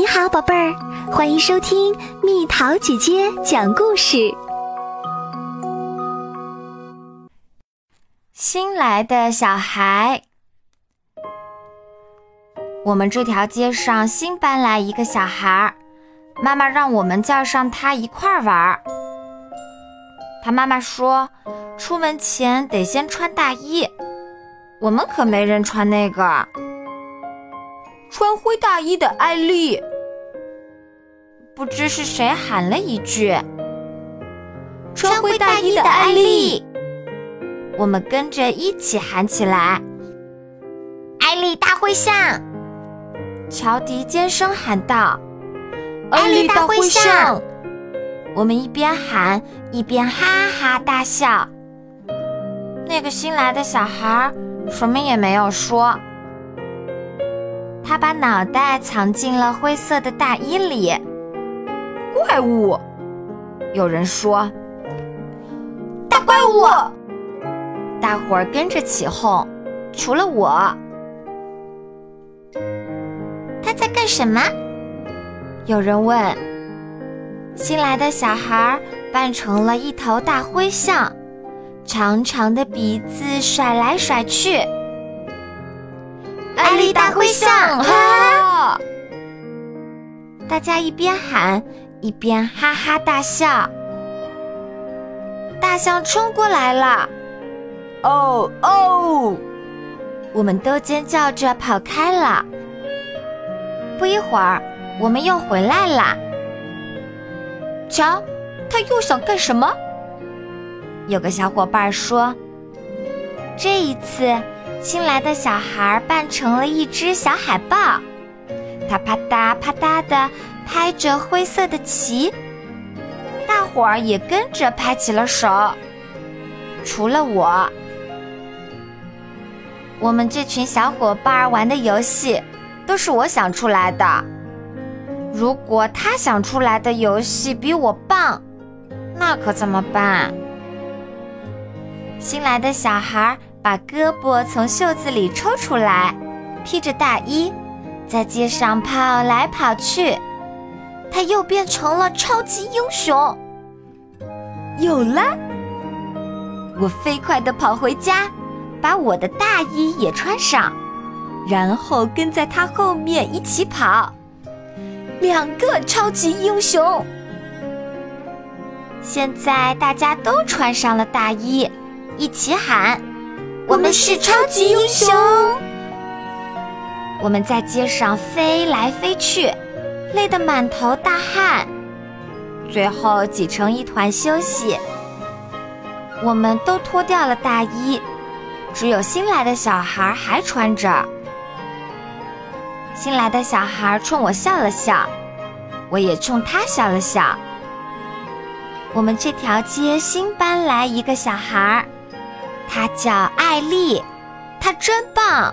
你好，宝贝儿，欢迎收听蜜桃姐姐讲故事。新来的小孩，我们这条街上新搬来一个小孩，妈妈让我们叫上他一块儿玩。他妈妈说，出门前得先穿大衣，我们可没人穿那个。穿灰大衣的艾丽，不知是谁喊了一句：“穿灰大衣的艾丽。”我们跟着一起喊起来：“艾丽大灰象！”乔迪尖声喊道：“艾丽大灰象！”我们一边喊一边哈哈大笑。那个新来的小孩什么也没有说。他把脑袋藏进了灰色的大衣里。怪物，有人说。大怪物！大伙儿跟着起哄，除了我。他在干什么？有人问。新来的小孩扮成了一头大灰象，长长的鼻子甩来甩去。艾丽大灰象！哈！大家一边喊一边哈哈大笑。大象冲过来了！哦哦！我们都尖叫着跑开了。不一会儿，我们又回来了。瞧，他又想干什么？有个小伙伴说：“这一次。”新来的小孩扮成了一只小海豹，他啪嗒啪嗒地拍着灰色的旗，大伙儿也跟着拍起了手，除了我。我们这群小伙伴玩的游戏都是我想出来的，如果他想出来的游戏比我棒，那可怎么办？新来的小孩。把胳膊从袖子里抽出来，披着大衣，在街上跑来跑去。他又变成了超级英雄。有了！我飞快地跑回家，把我的大衣也穿上，然后跟在他后面一起跑。两个超级英雄！现在大家都穿上了大衣，一起喊。我们是超级英雄！我们在街上飞来飞去，累得满头大汗，最后挤成一团休息。我们都脱掉了大衣，只有新来的小孩还穿着。新来的小孩冲我笑了笑，我也冲他笑了笑。我们这条街新搬来一个小孩。他叫艾丽，她真棒。